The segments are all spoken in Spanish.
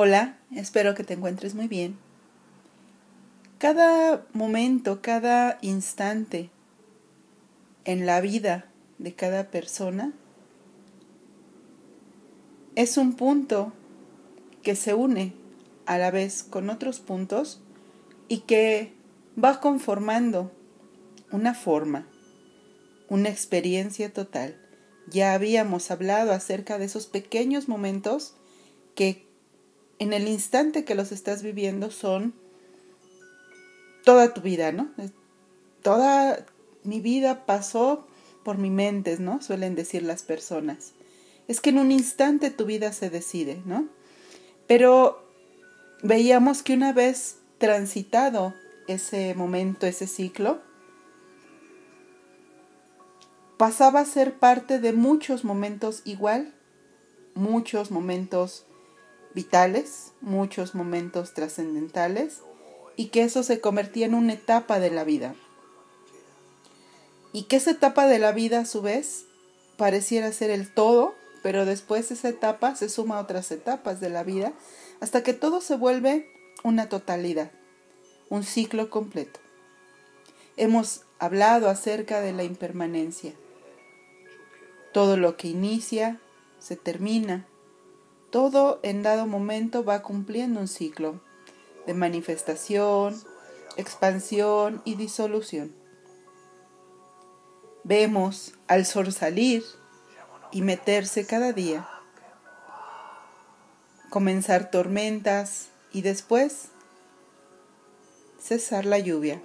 Hola, espero que te encuentres muy bien. Cada momento, cada instante en la vida de cada persona es un punto que se une a la vez con otros puntos y que va conformando una forma, una experiencia total. Ya habíamos hablado acerca de esos pequeños momentos que en el instante que los estás viviendo son toda tu vida, ¿no? Toda mi vida pasó por mi mente, ¿no? Suelen decir las personas. Es que en un instante tu vida se decide, ¿no? Pero veíamos que una vez transitado ese momento, ese ciclo, pasaba a ser parte de muchos momentos igual, muchos momentos vitales, muchos momentos trascendentales, y que eso se convertía en una etapa de la vida. Y que esa etapa de la vida a su vez pareciera ser el todo, pero después esa etapa se suma a otras etapas de la vida hasta que todo se vuelve una totalidad, un ciclo completo. Hemos hablado acerca de la impermanencia. Todo lo que inicia se termina. Todo en dado momento va cumpliendo un ciclo de manifestación, expansión y disolución. Vemos al sol salir y meterse cada día, comenzar tormentas y después cesar la lluvia.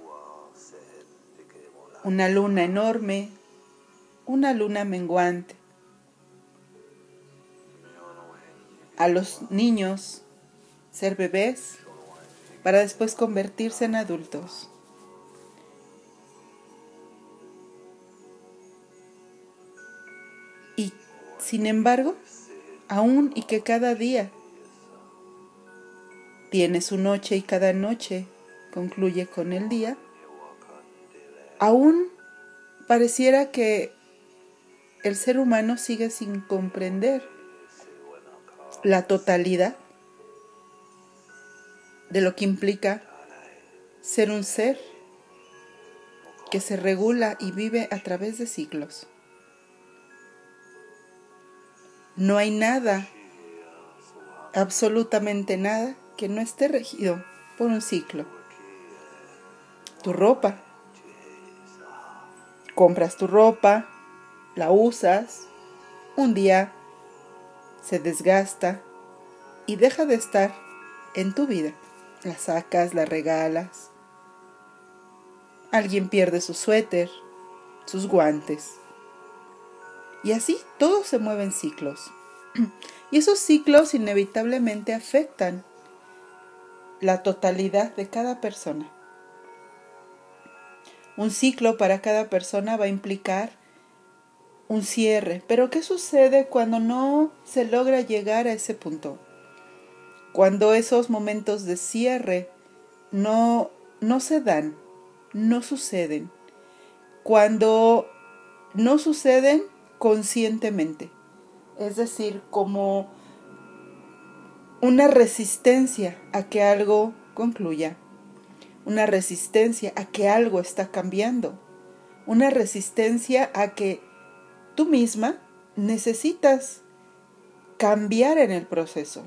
Una luna enorme, una luna menguante. A los niños ser bebés para después convertirse en adultos. Y sin embargo, aún y que cada día tiene su noche y cada noche concluye con el día, aún pareciera que el ser humano sigue sin comprender la totalidad de lo que implica ser un ser que se regula y vive a través de ciclos. No hay nada, absolutamente nada, que no esté regido por un ciclo. Tu ropa. Compras tu ropa, la usas, un día se desgasta y deja de estar en tu vida. La sacas, la regalas. Alguien pierde su suéter, sus guantes. Y así todo se mueve en ciclos. Y esos ciclos inevitablemente afectan la totalidad de cada persona. Un ciclo para cada persona va a implicar un cierre. Pero ¿qué sucede cuando no se logra llegar a ese punto? Cuando esos momentos de cierre no, no se dan, no suceden. Cuando no suceden conscientemente. Es decir, como una resistencia a que algo concluya, una resistencia a que algo está cambiando, una resistencia a que tú misma necesitas cambiar en el proceso.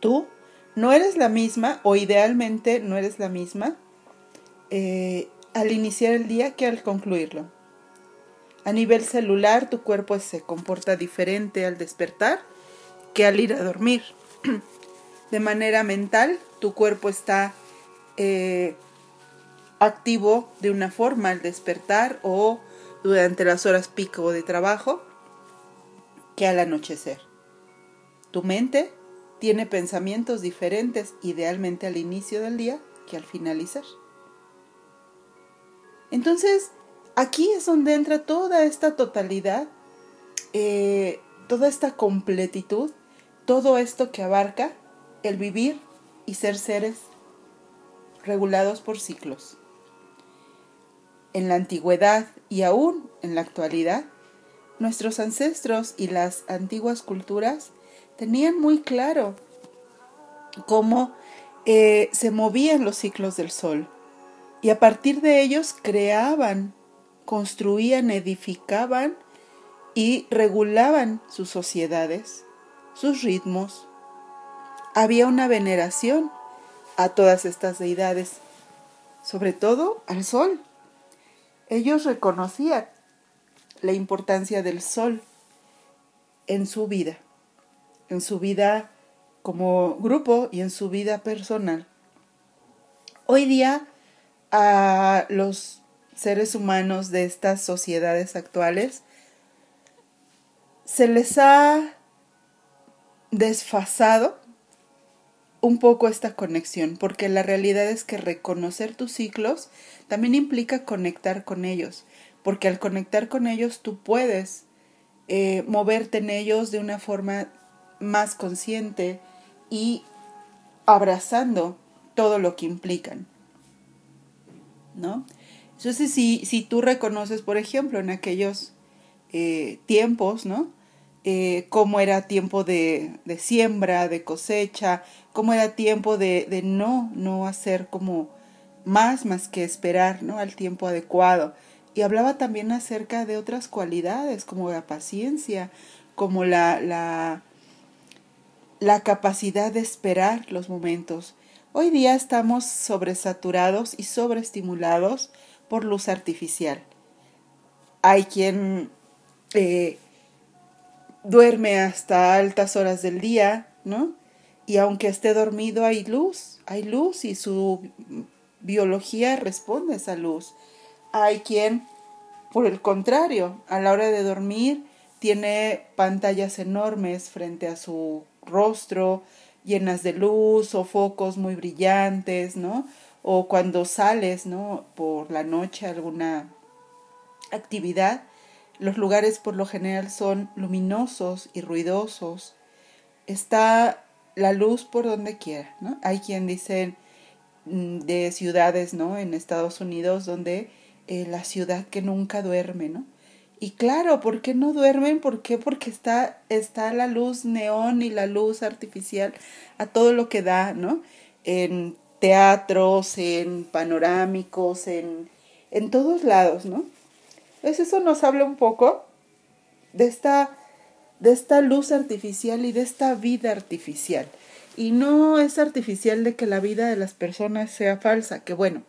Tú no eres la misma o idealmente no eres la misma eh, al iniciar el día que al concluirlo. A nivel celular tu cuerpo se comporta diferente al despertar que al ir a dormir. De manera mental tu cuerpo está eh, activo de una forma al despertar o durante las horas pico de trabajo que al anochecer. Tu mente tiene pensamientos diferentes idealmente al inicio del día que al finalizar. Entonces, aquí es donde entra toda esta totalidad, eh, toda esta completitud, todo esto que abarca el vivir y ser seres regulados por ciclos. En la antigüedad y aún en la actualidad, nuestros ancestros y las antiguas culturas tenían muy claro cómo eh, se movían los ciclos del sol y a partir de ellos creaban, construían, edificaban y regulaban sus sociedades, sus ritmos. Había una veneración a todas estas deidades, sobre todo al sol. Ellos reconocían la importancia del sol en su vida, en su vida como grupo y en su vida personal. Hoy día a los seres humanos de estas sociedades actuales se les ha desfasado un poco esta conexión, porque la realidad es que reconocer tus ciclos también implica conectar con ellos, porque al conectar con ellos tú puedes eh, moverte en ellos de una forma más consciente y abrazando todo lo que implican. ¿No? Entonces, si, si tú reconoces, por ejemplo, en aquellos eh, tiempos, ¿no? Eh, cómo era tiempo de, de, siembra, de cosecha, cómo era tiempo de, de, no, no hacer como más, más que esperar, ¿no? Al tiempo adecuado. Y hablaba también acerca de otras cualidades, como la paciencia, como la, la, la capacidad de esperar los momentos. Hoy día estamos sobresaturados y sobreestimulados por luz artificial. Hay quien eh, duerme hasta altas horas del día, ¿no? Y aunque esté dormido hay luz, hay luz y su biología responde a esa luz. Hay quien, por el contrario, a la hora de dormir tiene pantallas enormes frente a su rostro, llenas de luz o focos muy brillantes, ¿no? O cuando sales, ¿no? Por la noche alguna actividad, los lugares por lo general son luminosos y ruidosos. Está la luz por donde quiera, ¿no? Hay quien dice mm, de ciudades, ¿no? En Estados Unidos donde eh, la ciudad que nunca duerme, ¿no? Y claro, ¿por qué no duermen? ¿Por qué? Porque está, está la luz neón y la luz artificial a todo lo que da, ¿no? En teatros, en panorámicos, en, en todos lados, ¿no? Eso nos habla un poco de esta, de esta luz artificial y de esta vida artificial. Y no es artificial de que la vida de las personas sea falsa, que bueno,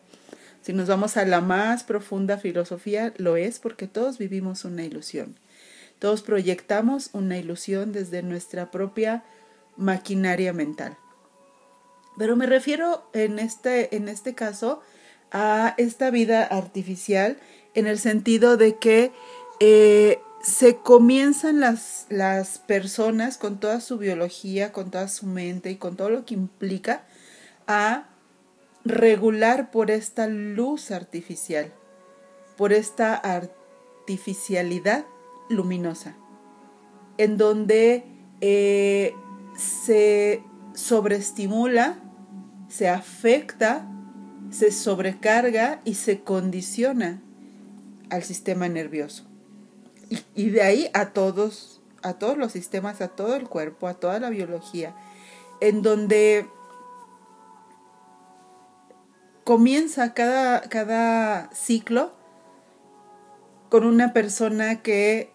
si nos vamos a la más profunda filosofía, lo es porque todos vivimos una ilusión. Todos proyectamos una ilusión desde nuestra propia maquinaria mental. Pero me refiero en este, en este caso a esta vida artificial en el sentido de que eh, se comienzan las, las personas con toda su biología, con toda su mente y con todo lo que implica a regular por esta luz artificial, por esta artificialidad luminosa, en donde eh, se sobreestimula, se afecta, se sobrecarga y se condiciona al sistema nervioso. Y, de ahí a todos, a todos los sistemas, a todo el cuerpo, a toda la biología, en donde comienza cada, cada ciclo con una persona que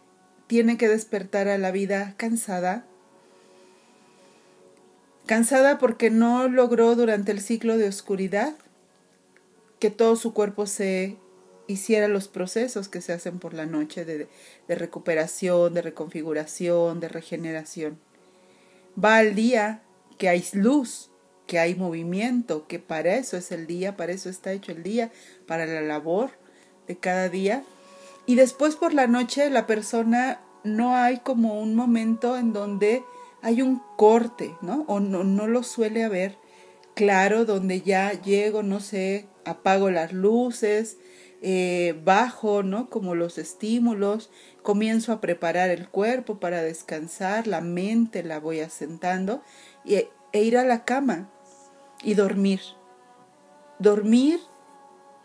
tiene que despertar a la vida cansada, cansada porque no logró durante el ciclo de oscuridad que todo su cuerpo se hiciera los procesos que se hacen por la noche de, recuperación, de reconfiguración, de regeneración. Va al día que hay luz, que hay movimiento, que para eso es el día, para eso está hecho el día, para la labor de cada día. Y después por la noche la persona no hay como un momento en donde hay un corte, ¿no? O no, no lo suele haber claro, donde ya llego, no sé, apago las luces, eh, bajo, ¿no? Como los estímulos, comienzo a preparar el cuerpo para descansar, la mente la voy asentando y, e ir a la cama y dormir. Dormir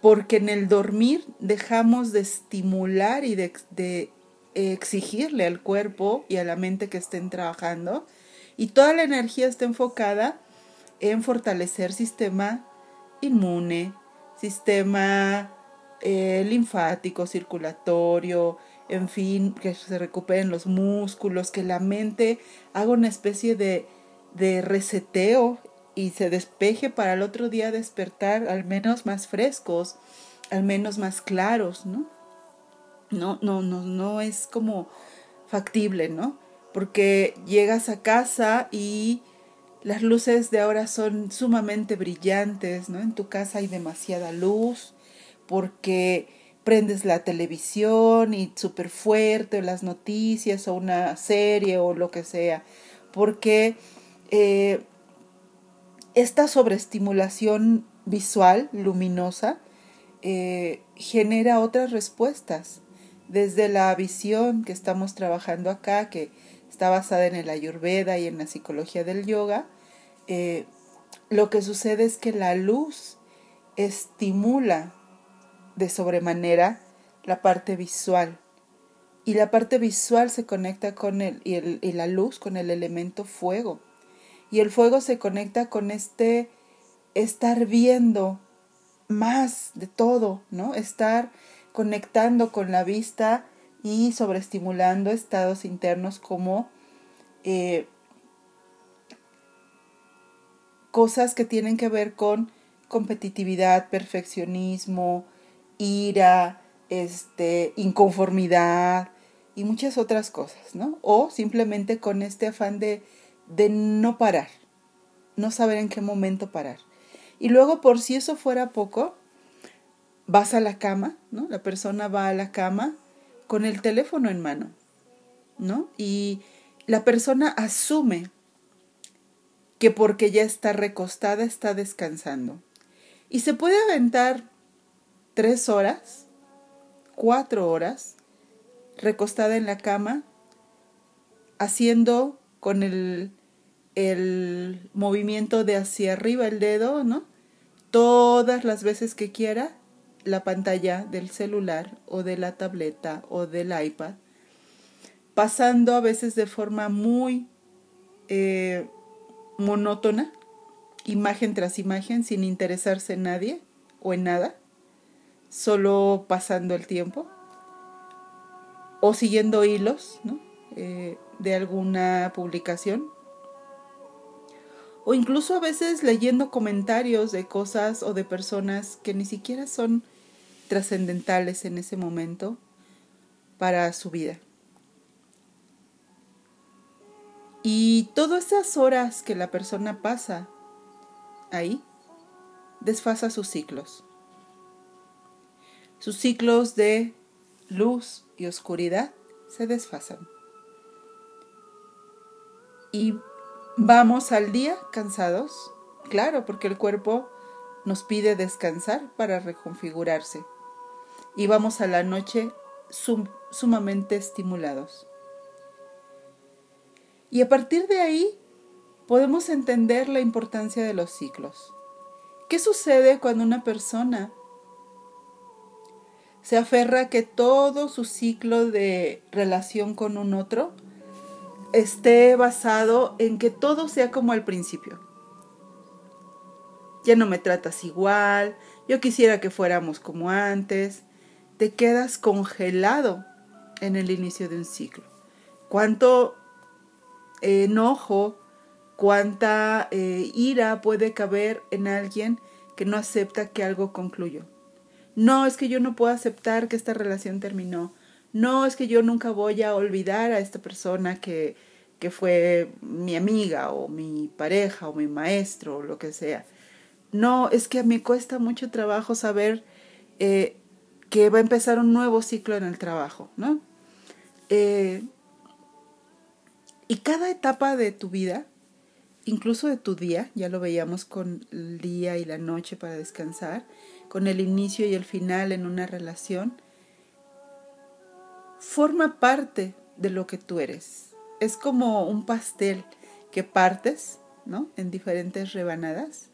porque en el dormir dejamos de estimular y de, de exigirle al cuerpo y a la mente que estén trabajando y toda la energía está enfocada en fortalecer sistema inmune, sistema eh, linfático, circulatorio, en fin, que se recuperen los músculos, que la mente haga una especie de, de reseteo y se despeje para el otro día despertar al menos más frescos, al menos más claros, ¿no? No, no, no, no es como factible, ¿no? Porque llegas a casa y las luces de ahora son sumamente brillantes, ¿no? En tu casa hay demasiada luz porque prendes la televisión y súper fuerte, o las noticias, o una serie, o lo que sea, porque eh, esta sobreestimulación visual, luminosa, eh, genera otras respuestas, desde la visión que estamos trabajando acá, que está basada en el ayurveda y en la psicología del yoga, eh, lo que sucede es que la luz estimula de sobremanera la parte visual. Y la parte visual se conecta con el, y, el, y la luz, con el elemento fuego. Y el fuego se conecta con este estar viendo más de todo, ¿no? Estar conectando con la vista y sobreestimulando estados internos como eh, cosas que tienen que ver con competitividad, perfeccionismo, ira, este, inconformidad y muchas otras cosas, ¿no? O simplemente con este afán de, de no parar, no saber en qué momento parar. Y luego, por si eso fuera poco, vas a la cama, ¿no? La persona va a la cama con el teléfono en mano, ¿no? Y la persona asume que porque ya está recostada está descansando. Y se puede aventar tres horas, cuatro horas, recostada en la cama, haciendo con el, movimiento de hacia arriba el dedo, ¿no? Todas las veces que quiera la pantalla del celular o de la tableta o del iPad, pasando a veces de forma muy eh, monótona, imagen tras imagen, sin interesarse en nadie o en nada solo pasando el tiempo o siguiendo hilos eh, de alguna publicación. O incluso a veces leyendo comentarios de cosas o de personas que ni siquiera son trascendentales en ese momento para su vida. Y todas esas horas que la persona pasa ahí, desfasa sus ciclos sus ciclos de luz y oscuridad se desfasan. Y vamos al día cansados, claro, porque el cuerpo nos pide descansar para reconfigurarse. Y vamos a la noche sumamente estimulados. Y a partir de ahí podemos entender la importancia de los ciclos. ¿Qué sucede cuando una persona se aferra que todo su ciclo de relación con un otro esté basado en que todo sea como al principio. Ya no me tratas igual, yo quisiera que fuéramos como antes. Te quedas congelado en el inicio de un ciclo. Cuánto enojo, cuánta eh, ira puede caber en alguien que no acepta que algo concluyó. No, es que yo no puedo aceptar que esta relación terminó. No, es que yo nunca voy a olvidar a esta persona que, que fue mi amiga o mi pareja o mi maestro o lo que sea. No, es que me cuesta mucho trabajo saber eh, que va a empezar un nuevo ciclo en el trabajo, ¿no? Eh, y cada etapa de tu vida, incluso de tu día, ya lo veíamos con el día y la noche para descansar, con el inicio y el final en una relación, forma parte de lo que tú eres. Es como un pastel que partes, ¿no? En diferentes rebanadas.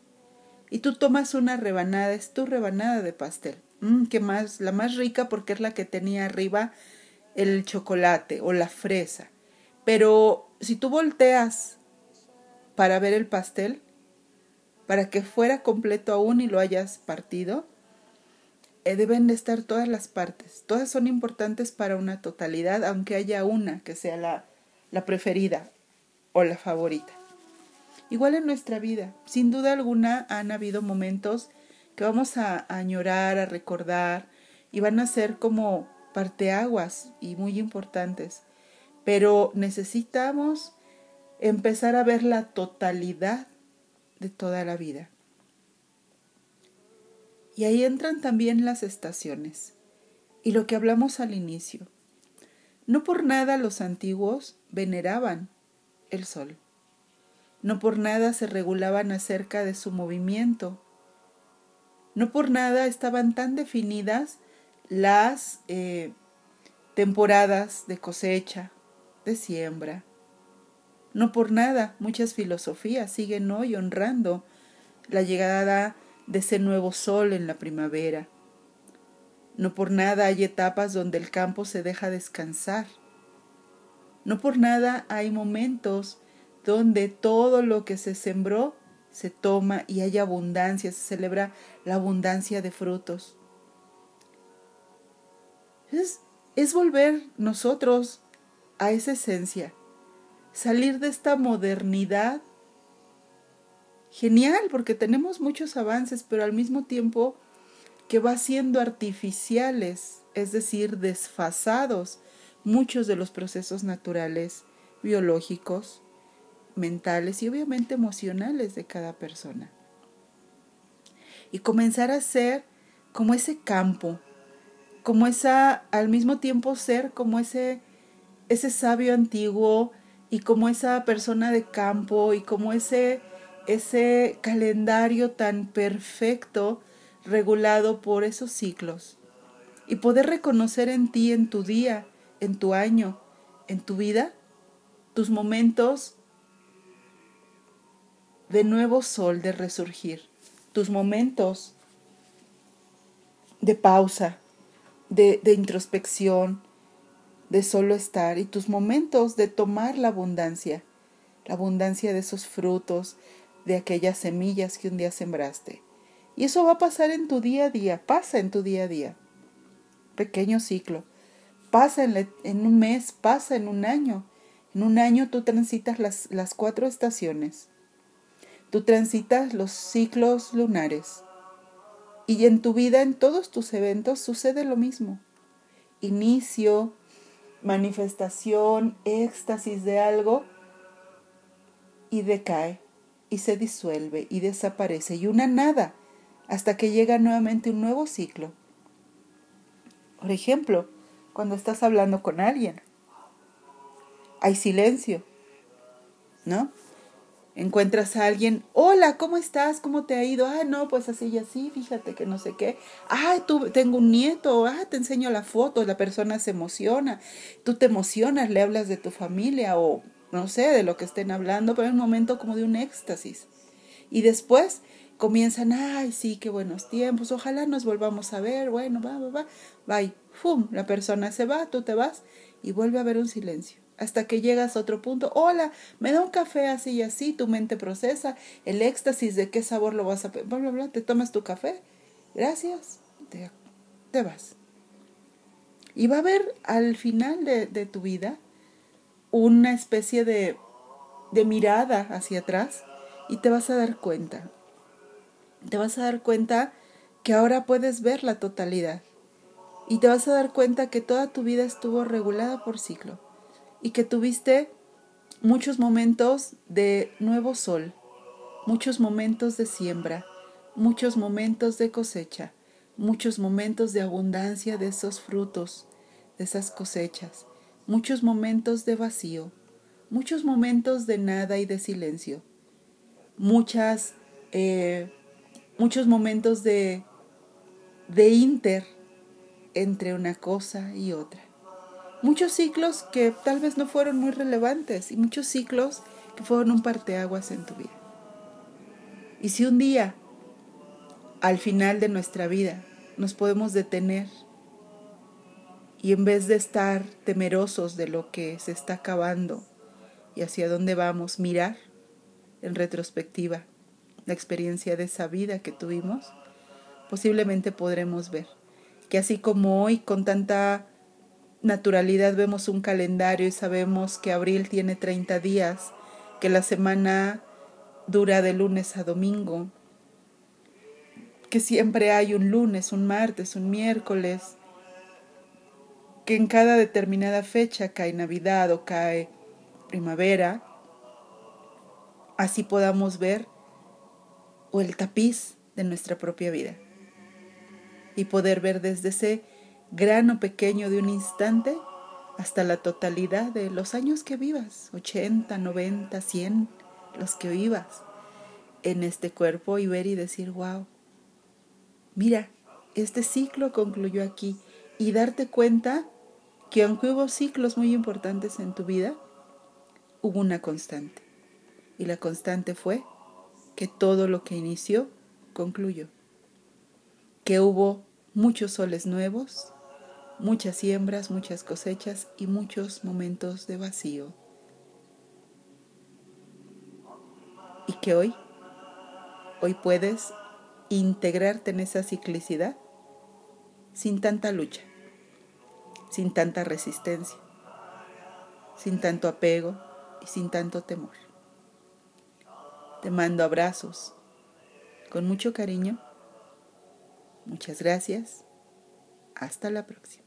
Y tú tomas una rebanada, es tu rebanada de pastel. Mm, ¿Qué más? La más rica porque es la que tenía arriba el chocolate o la fresa. Pero si tú volteas para ver el pastel, para que fuera completo aún y lo hayas partido, eh, deben de estar todas las partes. Todas son importantes para una totalidad, aunque haya una que sea la, la preferida o la favorita. Igual en nuestra vida, sin duda alguna han habido momentos que vamos a, a añorar, a recordar, y van a ser como parteaguas y muy importantes. Pero necesitamos empezar a ver la totalidad de toda la vida. Y ahí entran también las estaciones y lo que hablamos al inicio. No por nada los antiguos veneraban el sol. No por nada se regulaban acerca de su movimiento. No por nada estaban tan definidas las eh, temporadas de cosecha, de siembra. No por nada muchas filosofías siguen hoy honrando la llegada de ese nuevo sol en la primavera. No por nada hay etapas donde el campo se deja descansar. No por nada hay momentos donde todo lo que se sembró se toma y hay abundancia, se celebra la abundancia de frutos. Es, es volver nosotros a esa esencia, salir de esta modernidad genial porque tenemos muchos avances, pero al mismo tiempo que va siendo artificiales, es decir, desfasados muchos de los procesos naturales, biológicos, mentales y obviamente emocionales de cada persona. Y comenzar a ser como ese campo, como esa, al mismo tiempo ser como ese, ese sabio antiguo y como esa persona de campo y como ese ese calendario tan perfecto regulado por esos ciclos. Y poder reconocer en ti, en tu día, en tu año, en tu vida, tus momentos de nuevo sol, de resurgir, tus momentos de pausa, de, de introspección, de solo estar y tus momentos de tomar la abundancia, la abundancia de esos frutos, de aquellas semillas que un día sembraste. Y eso va a pasar en tu día a día, pasa en tu día a día. Pequeño ciclo. Pasa en, un mes, pasa en un año. En un año tú transitas las, las cuatro estaciones. Tú transitas los ciclos lunares. Y en tu vida, en todos tus eventos, sucede lo mismo. Inicio, manifestación, éxtasis de algo y decae y se disuelve y desaparece y una nada hasta que llega nuevamente un nuevo ciclo. Por ejemplo, cuando estás hablando con alguien, hay silencio, ¿no? Encuentras a alguien, hola, ¿cómo estás? ¿Cómo te ha ido? Ah, no, pues así y así, fíjate que no sé qué. Ah, tú, tengo un nieto, ah, te enseño la foto, la persona se emociona, tú te emocionas, le hablas de tu familia o no sé de lo que estén hablando, pero es un momento como de un éxtasis. Y después comienzan, ay, sí, qué buenos tiempos, ojalá nos volvamos a ver, bueno, va, va, va, bye, ¡fum! La persona se va, tú te vas y vuelve a haber un silencio. Hasta que llegas a otro punto, hola, me da un café así y así, tu mente procesa el éxtasis de qué sabor lo vas a... Bla, bla, bla, te tomas tu café, gracias, te, te vas. Y va a haber al final de, de tu vida una especie de, de mirada hacia atrás y te vas a dar cuenta. Te vas a dar cuenta que ahora puedes ver la totalidad. Y te vas a dar cuenta que toda tu vida estuvo regulada por ciclo. Y que tuviste muchos momentos de nuevo sol, muchos momentos de siembra, muchos momentos de cosecha, muchos momentos de abundancia de esos frutos, de esas cosechas muchos momentos de vacío, muchos momentos de nada y de silencio, muchas, eh, muchos momentos de, de inter entre una cosa y otra. Muchos ciclos que tal vez no fueron muy relevantes y muchos ciclos que fueron un parteaguas en tu vida. Y si un día, al final de nuestra vida, nos podemos detener y en vez de estar temerosos de lo que se está acabando y hacia dónde vamos, mirar en retrospectiva la experiencia de esa vida que tuvimos, posiblemente podremos ver que así como hoy con tanta naturalidad vemos un calendario y sabemos que abril tiene 30 días, que la semana dura de lunes a domingo, que siempre hay un lunes, un martes, un miércoles, que en cada determinada fecha cae Navidad o cae primavera, así podamos ver o el tapiz de nuestra propia vida y poder ver desde ese grano pequeño de un instante hasta la totalidad de los años que vivas, 80, 90, 100, los que vivas en este cuerpo y ver y decir, wow, mira, este ciclo concluyó aquí y darte cuenta que aunque hubo ciclos muy importantes en tu vida, hubo una constante. Y la constante fue que todo lo que inició concluyó. Que hubo muchos soles nuevos, muchas siembras, muchas cosechas y muchos momentos de vacío. Y que hoy, hoy puedes integrarte en esa ciclicidad sin tanta lucha, sin tanta resistencia, sin tanto apego y sin tanto temor. Te mando abrazos con mucho cariño. Muchas gracias. Hasta la próxima.